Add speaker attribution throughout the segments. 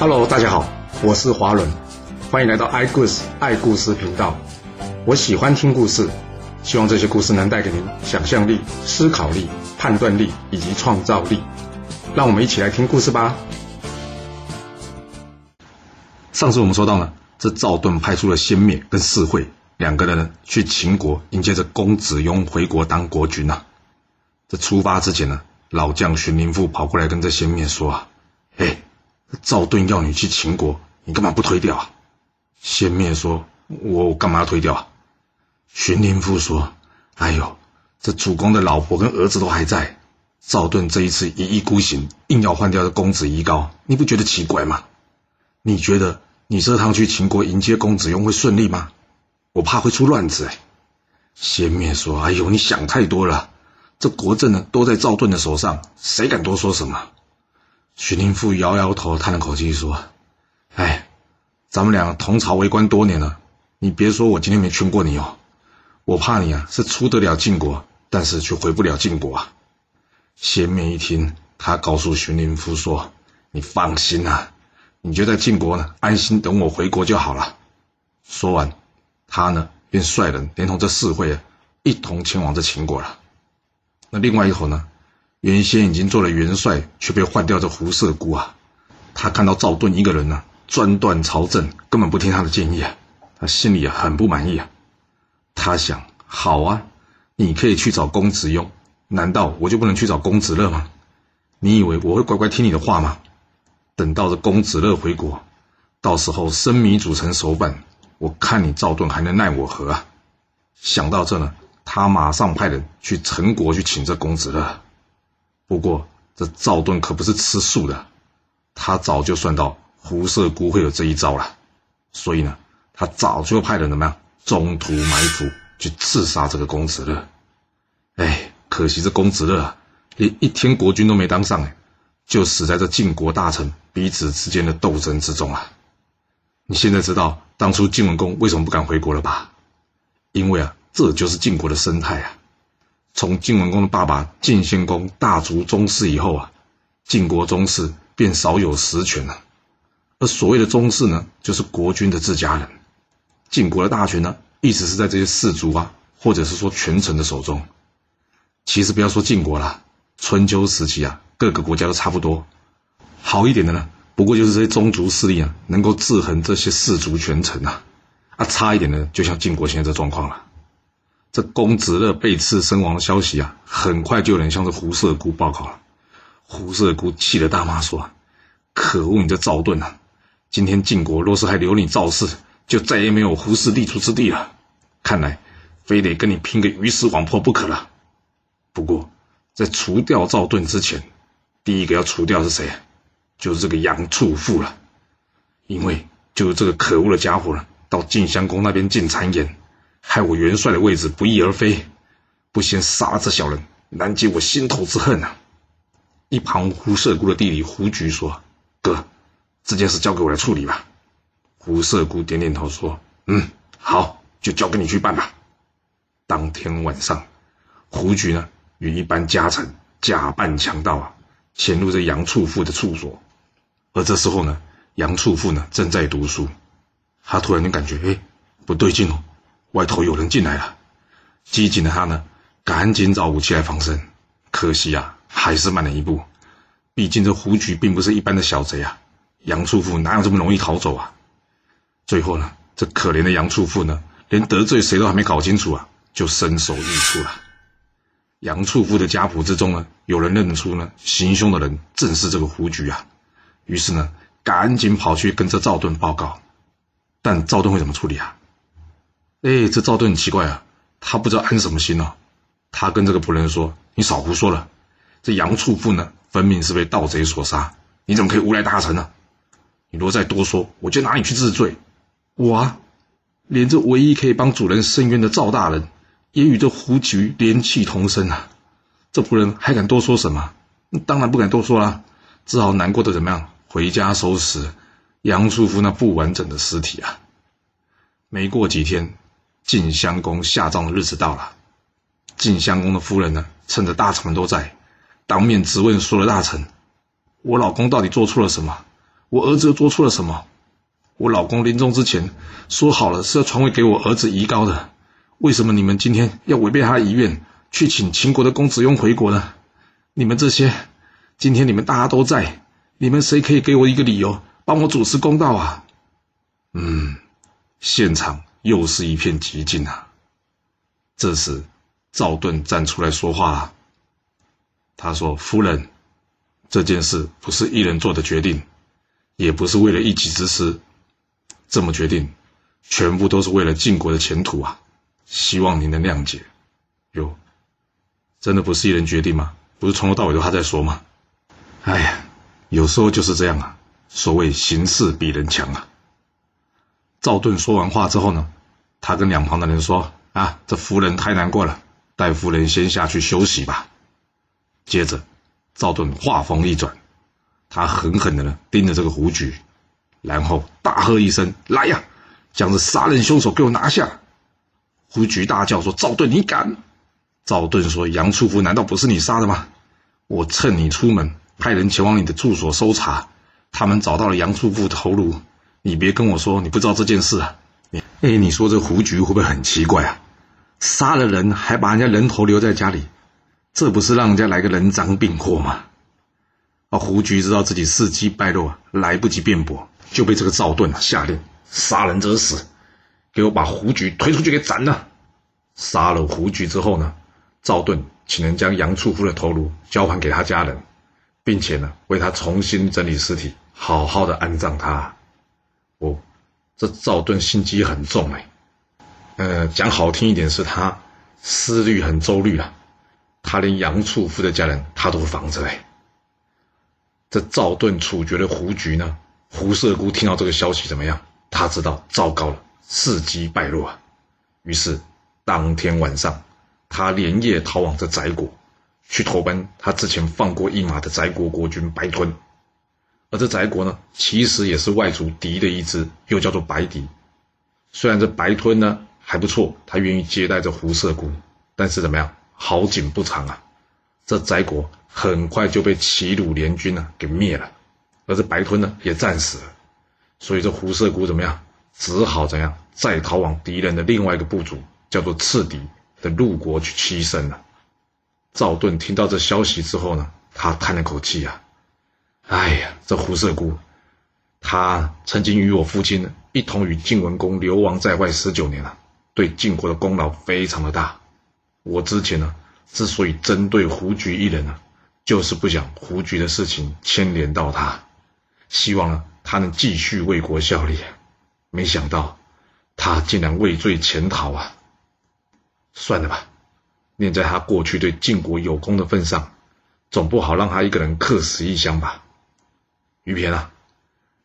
Speaker 1: Hello，大家好，我是华伦，欢迎来到爱故事爱故事频道。我喜欢听故事，希望这些故事能带给您想象力、思考力、判断力以及创造力。让我们一起来听故事吧。上次我们说到呢，这赵盾派出了先灭跟士会两个人去秦国迎接着公子雍回国当国君呐。这出发之前呢，老将荀林父跑过来跟这先灭说啊，嘿。赵盾要你去秦国，你干嘛不推掉啊？先灭说：“我干嘛要推掉啊？”荀林父说：“哎呦，这主公的老婆跟儿子都还在，赵盾这一次一意孤行，硬要换掉这公子夷高，你不觉得奇怪吗？你觉得你这趟去秦国迎接公子雍会顺利吗？我怕会出乱子哎。”先灭说：“哎呦，你想太多了，这国政呢都在赵盾的手上，谁敢多说什么？”荀林父摇摇头，叹了口气说：“哎，咱们俩同朝为官多年了，你别说我今天没劝过你哦，我怕你啊是出得了晋国，但是却回不了晋国啊。”先灭一听，他告诉荀林父说：“你放心啊，你就在晋国呢，安心等我回国就好了。”说完，他呢便率人连同这四会啊一同前往这秦国了。那另外一伙呢？原先已经做了元帅，却被换掉这胡射孤啊！他看到赵盾一个人呢、啊，专断朝政，根本不听他的建议啊，他心里啊很不满意啊。他想：好啊，你可以去找公子雍，难道我就不能去找公子乐吗？你以为我会乖乖听你的话吗？等到这公子乐回国，到时候生米煮成熟饭，我看你赵盾还能奈我何啊！想到这呢，他马上派人去陈国去请这公子乐。不过，这赵盾可不是吃素的，他早就算到胡射姑会有这一招了，所以呢，他早就派人怎么样，中途埋伏去刺杀这个公子乐。哎，可惜这公子乐啊，连一天国君都没当上，哎，就死在这晋国大臣彼此之间的斗争之中啊！你现在知道当初晋文公为什么不敢回国了吧？因为啊，这就是晋国的生态啊。从晋文公的爸爸晋献公大族宗室以后啊，晋国宗室便少有实权了。而所谓的宗室呢，就是国君的自家人。晋国的大权呢，一直是在这些氏族啊，或者是说权臣的手中。其实不要说晋国啦，春秋时期啊，各个国家都差不多。好一点的呢，不过就是这些宗族势力啊，能够制衡这些氏族权臣啊。啊，差一点的，就像晋国现在这状况了。这公子乐被刺身亡的消息啊，很快就有人向这胡射姑报告了。胡射姑气得大骂说：“可恶，你这赵盾啊！今天晋国若是还留你赵氏，就再也没有胡氏立足之地了。看来非得跟你拼个鱼死网破不可了。不过，在除掉赵盾之前，第一个要除掉是谁？就是这个杨处父了。因为就是这个可恶的家伙了，到晋襄公那边进谗言。”害我元帅的位置不翼而飞，不先杀了这小人，难解我心头之恨啊！一旁胡射姑的弟弟胡局说：“哥，这件事交给我来处理吧。”胡射姑点点头说：“嗯，好，就交给你去办吧。”当天晚上，胡局呢与一班家臣假扮强盗啊，潜入这杨处父的处所。而这时候呢，杨处父呢正在读书，他突然就感觉哎不对劲哦。外头有人进来了，机警的他呢，赶紧找武器来防身。可惜啊，还是慢了一步。毕竟这胡局并不是一般的小贼啊，杨处父哪有这么容易逃走啊？最后呢，这可怜的杨处父呢，连得罪谁都还没搞清楚啊，就身首异处了。杨处父的家谱之中呢，有人认出呢，行凶的人正是这个胡局啊。于是呢，赶紧跑去跟这赵盾报告。但赵盾会怎么处理啊？哎，这赵盾很奇怪啊，他不知道安什么心哦。他跟这个仆人说：“你少胡说了，这杨处父呢，分明是被盗贼所杀，你怎么可以诬赖大臣呢？你若再多说，我就拿你去治罪。我啊，连这唯一可以帮主人伸冤的赵大人，也与这胡局连气同生啊！这仆人还敢多说什么？当然不敢多说啦，只好难过的怎么样，回家收拾杨处父那不完整的尸体啊。没过几天。”晋襄公下葬的日子到了，晋襄公的夫人呢，趁着大臣们都在，当面质问所有的大臣：“我老公到底做错了什么？我儿子又做错了什么？我老公临终之前说好了是要传位给我儿子宜高的，为什么你们今天要违背他的遗愿，去请秦国的公子雍回国呢？你们这些，今天你们大家都在，你们谁可以给我一个理由，帮我主持公道啊？嗯，现场又是一片寂静啊。这时，赵盾站出来说话了。他说：“夫人，这件事不是一人做的决定，也不是为了一己之私，这么决定，全部都是为了晋国的前途啊！希望您能谅解。”哟，真的不是一人决定吗？不是从头到尾都他在说吗？哎呀，有时候就是这样啊。所谓形势比人强啊。赵盾说完话之后呢，他跟两旁的人说：“啊，这夫人太难过了，带夫人先下去休息吧。”接着，赵盾话锋一转，他狠狠的呢盯着这个胡局，然后大喝一声：“来呀，将这杀人凶手给我拿下！”胡局大叫说：“赵盾，你敢！”赵盾说：“杨处夫难道不是你杀的吗？我趁你出门，派人前往你的住所搜查，他们找到了杨处夫的头颅。你别跟我说你不知道这件事啊！你，哎，你说这胡局会不会很奇怪啊？杀了人还把人家人头留在家里，这不是让人家来个人赃并获吗？”啊，胡局知道自己事迹败露啊，来不及辩驳，就被这个赵盾啊下令杀人者死，给我把胡局推出去给斩了。杀了胡局之后呢？赵盾请人将杨处夫的头颅交还给他家人，并且呢，为他重新整理尸体，好好的安葬他。哦，这赵盾心机很重哎，呃，讲好听一点是他思虑很周虑啊，他连杨处夫的家人他都防着哎。这赵盾处决了胡局呢，胡射姑听到这个消息怎么样？他知道糟糕了，事机败露啊，于是当天晚上。他连夜逃往这翟国，去投奔他之前放过一马的翟国国君白吞。而这翟国呢，其实也是外族敌的一支，又叫做白狄。虽然这白吞呢还不错，他愿意接待这胡射姑，但是怎么样，好景不长啊！这翟国很快就被齐鲁联军呢给灭了，而这白吞呢也战死了。所以这胡射姑怎么样，只好怎样再逃往敌人的另外一个部族，叫做赤狄。的陆国去栖身了。赵盾听到这消息之后呢，他叹了口气啊，哎呀，这胡射姑，他曾经与我父亲一同与晋文公流亡在外十九年了，对晋国的功劳非常的大。我之前呢，之所以针对胡局一人呢，就是不想胡局的事情牵连到他，希望呢他能继续为国效力。没想到他竟然畏罪潜逃啊！算了吧，念在他过去对晋国有功的份上，总不好让他一个人客死异乡吧。于平啊，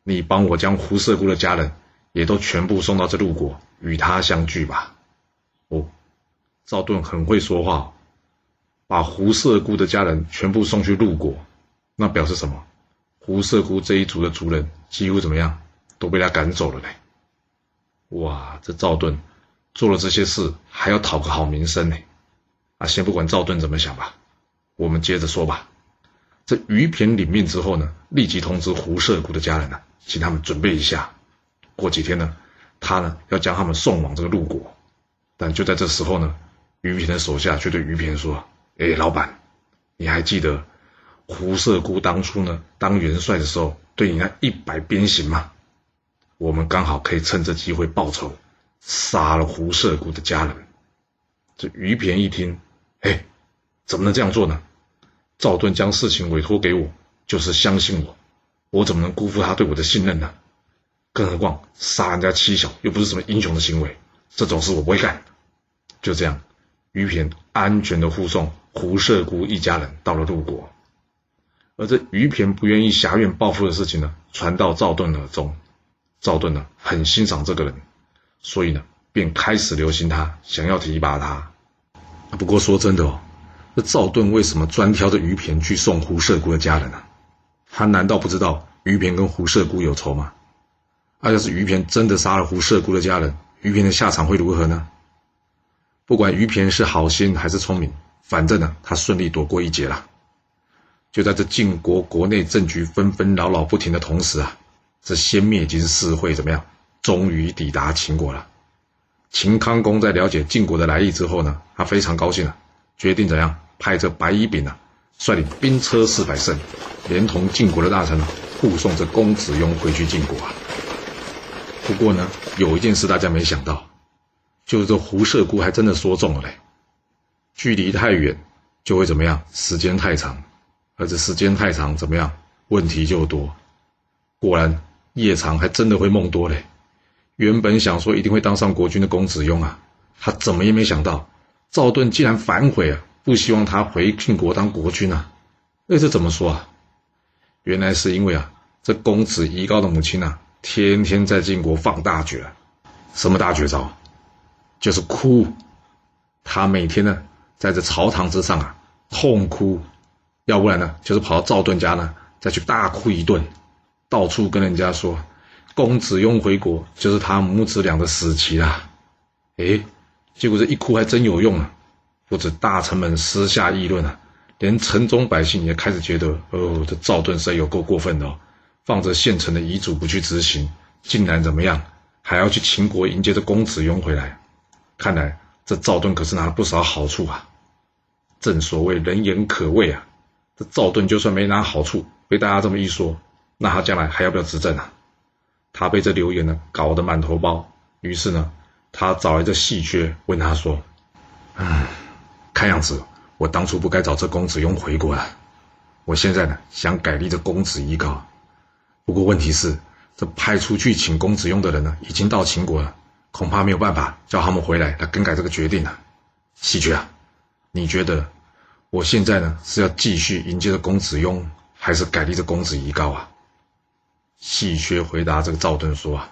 Speaker 1: 你帮我将胡射姑的家人也都全部送到这陆国，与他相聚吧。哦，赵盾很会说话，把胡射姑的家人全部送去陆国，那表示什么？胡射姑这一族的族人几乎怎么样，都被他赶走了嘞。哇，这赵盾。做了这些事，还要讨个好名声呢。啊，先不管赵盾怎么想吧，我们接着说吧。这于平领命之后呢，立即通知胡射姑的家人呢，请他们准备一下。过几天呢，他呢要将他们送往这个陆国。但就在这时候呢，于平的手下却对于平说：“哎，老板，你还记得胡射姑当初呢当元帅的时候对你那一百鞭刑吗？我们刚好可以趁这机会报仇。”杀了胡射姑的家人，这于平一听，哎，怎么能这样做呢？赵盾将事情委托给我，就是相信我，我怎么能辜负他对我的信任呢？更何况杀人家妻小又不是什么英雄的行为，这种事我不会干。就这样，于骈安全的护送胡射姑一家人到了陆国，而这于骈不愿意侠怨报复的事情呢，传到赵盾耳中，赵盾呢很欣赏这个人。所以呢，便开始留心他，想要提拔他。不过说真的哦，这赵盾为什么专挑着于骈去送胡射姑的家人呢？他难道不知道于骈跟胡射姑有仇吗？那要是于骈真的杀了胡射姑的家人，于骈的下场会如何呢？不管于骈是好心还是聪明，反正呢，他顺利躲过一劫了。就在这晋国国内政局纷纷扰扰不停的同时啊，这先灭金四会怎么样？终于抵达秦国了。秦康公在了解晋国的来意之后呢，他非常高兴啊，决定怎样？派这白乙丙啊，率领兵车四百乘，连同晋国的大臣啊，护送着公子雍回去晋国啊。不过呢，有一件事大家没想到，就是这胡射姑还真的说中了嘞。距离太远就会怎么样？时间太长，而这时间太长怎么样？问题就多。果然夜长还真的会梦多嘞。原本想说一定会当上国君的公子雍啊，他怎么也没想到赵盾竟然反悔啊，不希望他回晋国当国君啊。那这怎么说啊？原来是因为啊，这公子夷高的母亲啊，天天在晋国放大绝，什么大绝招？就是哭。他每天呢，在这朝堂之上啊，痛哭，要不然呢，就是跑到赵盾家呢，再去大哭一顿，到处跟人家说，公子雍回国就是他母子俩的死期啦。哎，结果这一哭还真有用啊！不止大臣们私下议论啊，连城中百姓也开始觉得，哦，这赵盾实在有够过分的哦，放着现成的遗嘱不去执行，竟然怎么样，还要去秦国迎接这公子雍回来，看来。这赵盾可是拿了不少好处啊！正所谓人言可畏啊，这赵盾就算没拿好处，被大家这么一说，那他将来还要不要执政啊？他被这流言呢搞得满头包，于是呢，他找来这戏谑问他说：“唉，看样子我当初不该找这公子雍回国啊！我现在呢想改立这公子夷高，不过问题是这派出去请公子雍的人呢已经到秦国了。”恐怕没有办法叫他们回来来更改这个决定了，啊，细薛啊，你觉得我现在呢是要继续迎接着公子雍，还是改立这公子夷高啊？细薛回答这个赵盾说啊，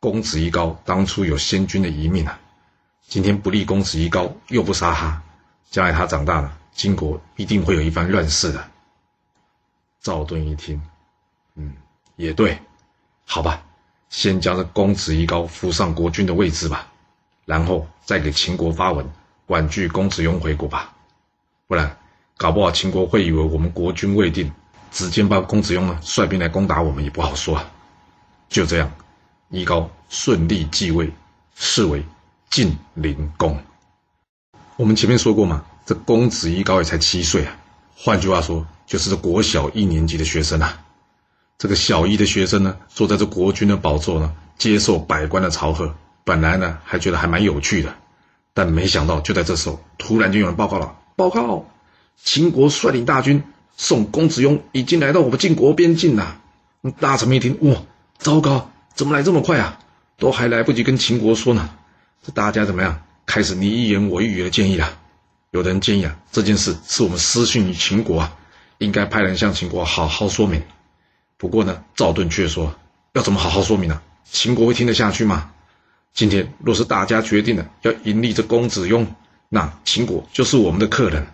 Speaker 1: 公子夷高当初有先君的遗命啊，今天不立公子夷高，又不杀他，将来他长大了，晋国一定会有一番乱世的。赵盾一听，嗯，也对，好吧。先将这公子夷高扶上国君的位置吧，然后再给秦国发文婉拒公子雍回国吧，不然搞不好秦国会以为我们国君未定，直接把公子雍呢率兵来攻打我们也不好说啊。就这样，夷高顺利继位，是为晋灵公。我们前面说过嘛，这公子一高也才七岁啊，换句话说，就是这国小一年级的学生啊。这个小一的学生呢，坐在这国君的宝座呢，接受百官的朝贺。本来呢，还觉得还蛮有趣的，但没想到就在这时候，突然就有人报告了：报告，秦国率领大军送公子雍已经来到我们晋国边境了。大臣们一听，哇，糟糕，怎么来这么快啊？都还来不及跟秦国说呢。这大家怎么样？开始你一言我一语的建议啊。有的人建议啊，这件事是我们私讯于秦国啊，应该派人向秦国好好说明。不过呢，赵盾却说：“要怎么好好说明呢？秦国会听得下去吗？今天若是大家决定了要迎立这公子雍，那秦国就是我们的客人。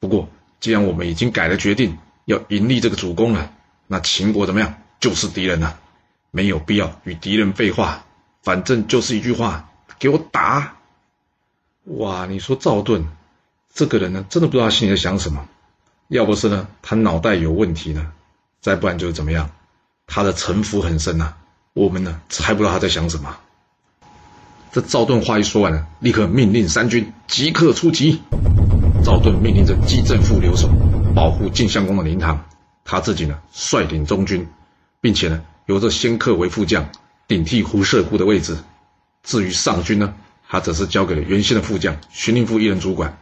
Speaker 1: 不过，既然我们已经改了决定，要迎立这个主公了，那秦国怎么样？就是敌人了，没有必要与敌人废话。反正就是一句话，给我打！哇，你说赵盾这个人呢，真的不知道他心里在想什么。要不是呢，他脑袋有问题呢。”再不然就是怎么样，他的城府很深呐、我们呢还不知道他在想什么。这赵盾话一说完呢，立刻命令三军即刻出击。赵盾命令着姬正副留守，保护晋襄公的灵堂，他自己呢率领中军，并且呢由这先克为副将，顶替胡射姑的位置。至于上军呢，他则是交给了原先的副将荀林父一人主管。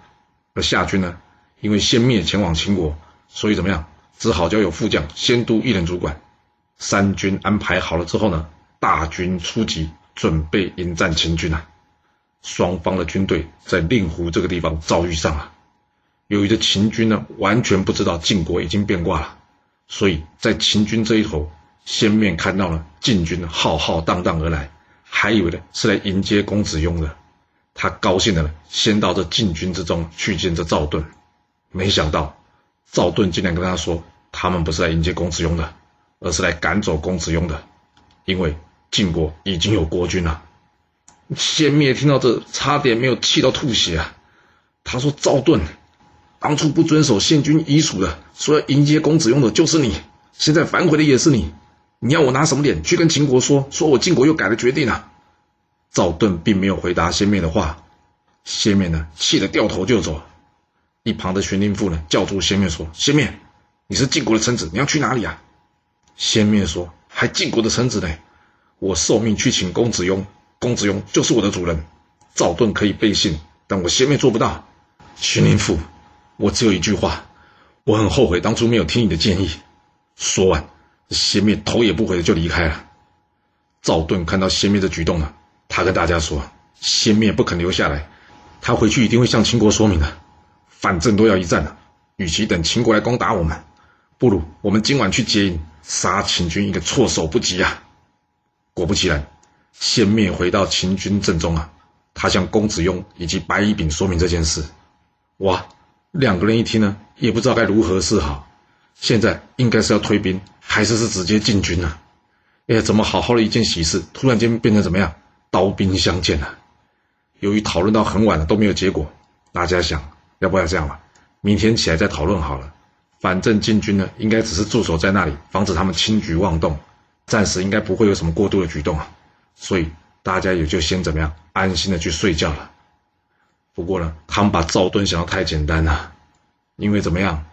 Speaker 1: 而夏军呢，因为先灭前往秦国，所以怎么样？只好交由副将先都一人主管。三军安排好了之后呢，大军出击，准备迎战秦军啊。双方的军队在令狐这个地方遭遇上了。由于这秦军呢完全不知道晋国已经变卦了，所以在秦军这一头，先面看到了晋军浩浩荡荡而来，还以为呢是来迎接公子雍的。他高兴的呢，先到这禁军之中去见这赵盾，没想到。赵盾竟然跟他说：“他们不是来迎接公子雍的，而是来赶走公子雍的，因为晋国已经有国君了。”先灭听到这，差点没有气到吐血啊！他说：“赵盾，当初不遵守先君遗嘱的，说要迎接公子雍的就是你，现在反悔的也是你。你要我拿什么脸去跟秦国说，说我晋国又改了决定啊？赵盾并没有回答先灭的话，先灭呢气得掉头就走。一旁的荀林父呢叫住先灭说：“先灭，你是晋国的臣子，你要去哪里啊？”先灭说：“还晋国的臣子呢，我受命去请公子雍，公子雍就是我的主人。赵盾可以背信，但我先灭做不到。荀林父，我只有一句话，我很后悔当初没有听你的建议。”说完，先灭头也不回的就离开了。赵盾看到先灭的举动呢，他跟大家说：“先灭不肯留下来，他回去一定会向秦国说明的。反正都要一战了，与其等秦国来攻打我们，不如我们今晚去接应，杀秦军一个措手不及啊！”果不其然，先灭回到秦军阵中啊，他向公子雍以及白乙丙说明这件事。哇，两个人一听呢，也不知道该如何是好。现在应该是要退兵，还是是直接进军呢？哎呀，怎么好好的一件喜事，突然间变成怎么样？刀兵相见了。由于讨论到很晚了都没有结果，大家想，要不要这样吧？明天起来再讨论好了。反正进军呢，应该只是驻守在那里，防止他们轻举妄动，暂时应该不会有什么过度的举动啊。所以大家也就先怎么样，安心的去睡觉了。不过呢，他们把赵盾想得太简单了，因为怎么样？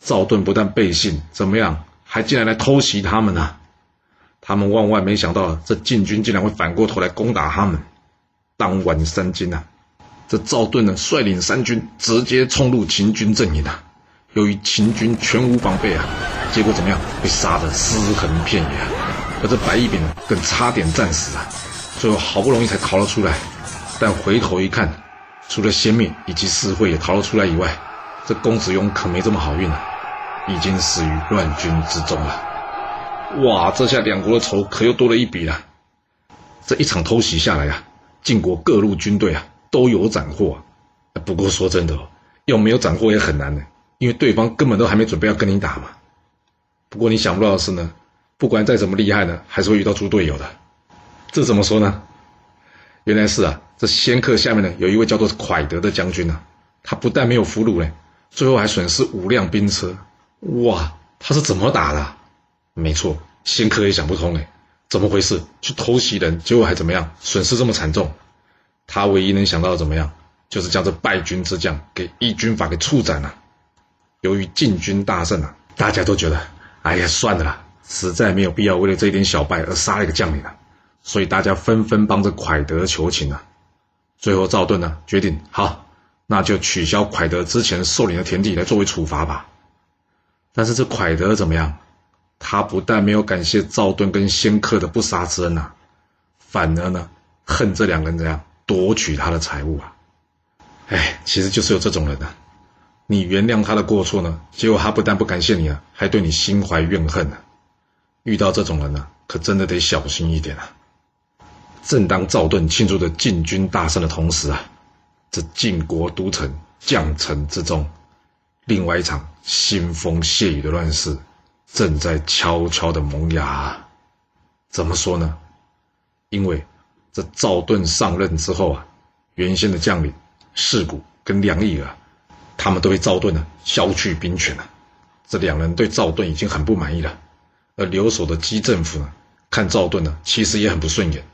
Speaker 1: 赵盾不但背信，怎么样，还竟然来偷袭他们呢、啊？他们万万没想到，这晋军竟然会反过头来攻打他们。当晚三更啊，这赵盾呢率领三军直接冲入秦军阵营啊。由于秦军全无防备啊，结果怎么样？被杀得尸横遍野啊。而这白乙丙呢，更差点战死啊。最后好不容易才逃了出来，但回头一看，除了先灭以及士会也逃了出来以外，这公子雍可没这么好运啊。已经死于乱军之中了。哇，这下两国的仇可又多了一笔了。这一场偷袭下来啊，晋国各路军队啊都有斩获。不过说真的哦，要没有斩获也很难的，因为对方根本都还没准备要跟你打嘛。不过你想不到的是呢，不管再怎么厉害呢，还是会遇到猪队友的。这怎么说呢？原来是啊，这先客下面呢有一位叫做蒯德的将军呢，他不但没有俘虏嘞，最后还损失五辆兵车。哇，他是怎么打的？没错，先科也想不通哎，怎么回事？去偷袭人，结果还怎么样？损失这么惨重？他唯一能想到的怎么样，就是将这败军之将给依军法给处斩了。由于晋军大胜啊，大家都觉得，哎呀，算了啦，实在没有必要为了这点小败而杀了一个将领啊，所以大家纷纷帮着蒯德求情啊。最后赵盾呢，决定好，那就取消蒯德之前受领的田地来作为处罚吧。但是这蒯德怎么样？他不但没有感谢赵盾跟先客的不杀之恩呐，反而呢恨这两个人怎样夺取他的财物啊！哎，其实就是有这种人啊，你原谅他的过错呢，结果他不但不感谢你啊，还对你心怀怨恨呢。遇到这种人呢，可真的得小心一点啊！正当赵盾庆祝着晋军大胜的同时啊，这晋国都城绛城之中。另外一场腥风血雨的乱世正在悄悄的萌芽。怎么说呢？因为这赵盾上任之后啊，原先的将领士古跟梁义啊，他们都被赵盾呢削去兵权了。这两人对赵盾已经很不满意了。而留守的姬政府呢，看赵盾呢，其实也很不顺眼。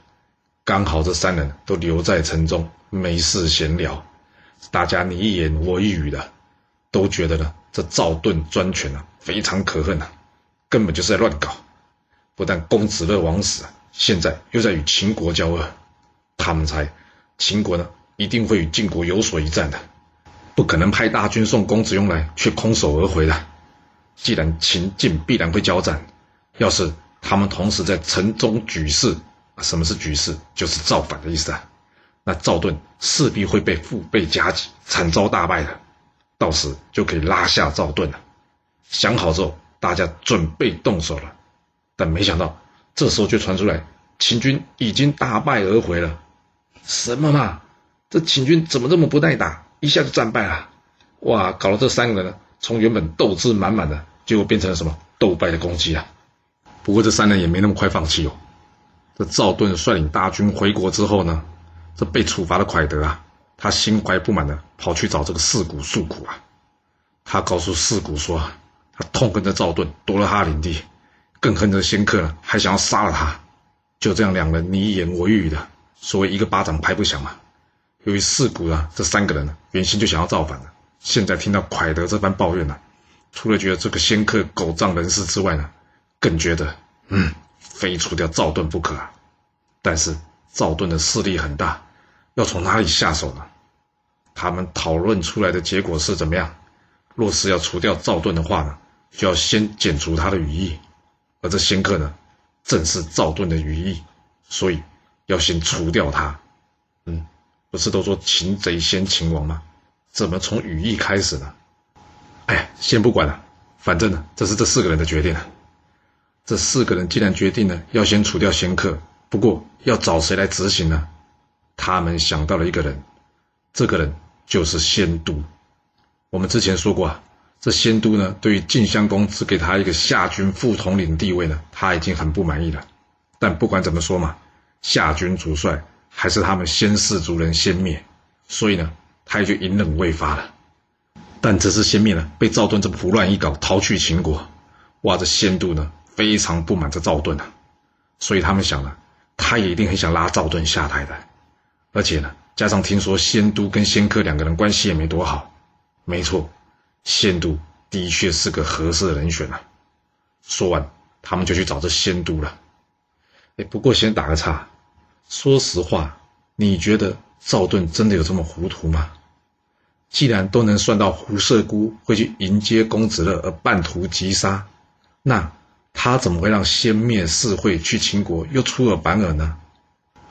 Speaker 1: 刚好这三人都留在城中，没事闲聊，大家你一言我一语的。都觉得呢，这赵盾专权啊，非常可恨啊，根本就是在乱搞。不但公子乐王死，现在又在与秦国交恶，他们猜秦国呢一定会与晋国有所一战的，不可能派大军送公子雍来却空手而回的。既然秦晋必然会交战，要是他们同时在城中举事，什么是举事？就是造反的意思啊。那赵盾势必会被腹背夹击，惨遭大败的。到时就可以拉下赵盾了。想好之后，大家准备动手了。但没想到，这时候却传出来，秦军已经大败而回了。什么嘛？这秦军怎么这么不耐打，一下就战败了？哇！搞得这三个人呢，从原本斗志满满的，结果变成了什么斗败的攻击啊！不过这三人也没那么快放弃哦。这赵盾率领大军回国之后呢，这被处罚的蒯德啊。他心怀不满的跑去找这个士古诉苦啊，他告诉士古说，他痛恨着赵盾夺了他领地，更恨这仙客呢，还想要杀了他。就这样，两人你一言我一语的，所谓一个巴掌拍不响嘛。由于事故啊，这三个人呢，原先就想要造反了，现在听到蒯德这番抱怨呢，除了觉得这个仙客狗仗人势之外呢，更觉得嗯，非除掉赵盾不可啊。但是赵盾的势力很大，要从哪里下手呢？他们讨论出来的结果是怎么样？若是要除掉赵盾的话呢，就要先剪除他的羽翼，而这仙客呢，正是赵盾的羽翼，所以要先除掉他。嗯，不是都说擒贼先擒王吗？怎么从羽翼开始呢？哎呀，先不管了，反正呢，这是这四个人的决定。这四个人既然决定了要先除掉仙客，不过要找谁来执行呢？他们想到了一个人，这个人就是仙都。我们之前说过啊，这仙都呢，对于晋襄公只给他一个夏军副统领地位呢，他已经很不满意了。但不管怎么说嘛，夏军主帅还是他们先氏族人先灭，所以呢，他也就隐忍未发了。但这次先灭呢，被赵盾这么胡乱一搞，逃去秦国，哇，这仙都呢非常不满这赵盾啊，所以他们想了，他也一定很想拉赵盾下台的，而且呢，加上听说仙都跟仙客两个人关系也没多好。没错，仙都的确是个合适的人选啊。说完，他们就去找这仙都了。哎，不过先打个岔，说实话，你觉得赵盾真的有这么糊涂吗？既然都能算到胡射姑会去迎接公子乐而半途击杀，那他怎么会让先灭四会去秦国又出尔反尔呢？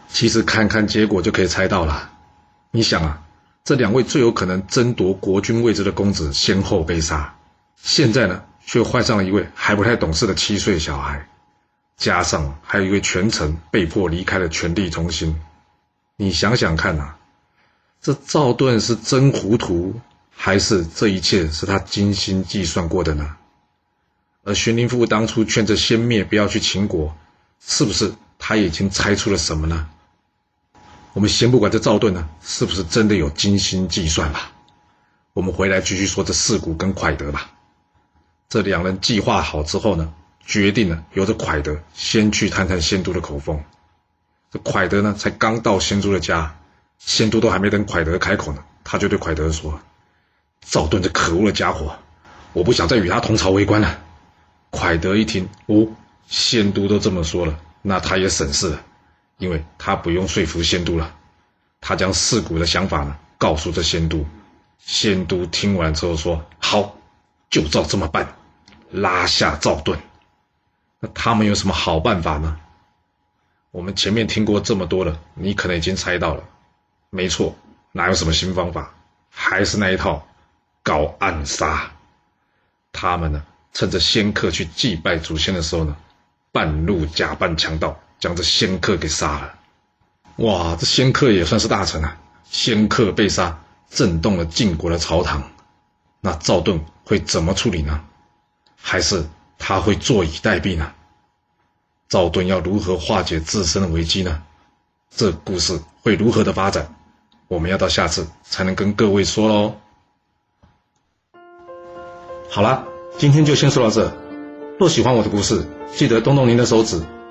Speaker 1: 其实看看结果就可以猜到了。你想啊。这两位最有可能争夺国君位置的公子先后被杀，现在呢却换上了一位还不太懂事的七岁小孩，加上还有一位权臣被迫离开了权力中心。你想想看呐，这赵盾是真糊涂，还是这一切是他精心计算过的呢？而荀林父当初劝着先灭不要去秦国，是不是他已经猜出了什么呢？我们先不管这赵盾呢，是不是真的有精心计算吧？我们回来继续说这四股跟蒯德吧。这两人计划好之后呢，决定了由着蒯德先去探探仙都的口风。这蒯德呢，才刚到仙都的家，仙都都还没等蒯德开口呢，他就对蒯德说：“赵盾这可恶的家伙，我不想再与他同朝为官了。”蒯德一听，哦，仙都都这么说了，那他也省事了。因为他不用说服仙都了，他将四股的想法呢告诉这仙都，仙都听完之后说：“好，就照这么办，拉下赵盾。”那他们有什么好办法呢？我们前面听过这么多了，你可能已经猜到了。没错，哪有什么新方法，还是那一套，搞暗杀。他们呢，趁着仙客去祭拜祖先的时候呢，半路假扮强盗。将这仙客给杀了，哇！这仙客也算是大臣啊，仙客被杀，震动了晋国的朝堂。那赵盾会怎么处理呢？还是他会坐以待毙呢？赵盾要如何化解自身的危机呢？这故事会如何的发展？我们要到下次才能跟各位说喽。好了，今天就先说到这。若喜欢我的故事，记得动动您的手指。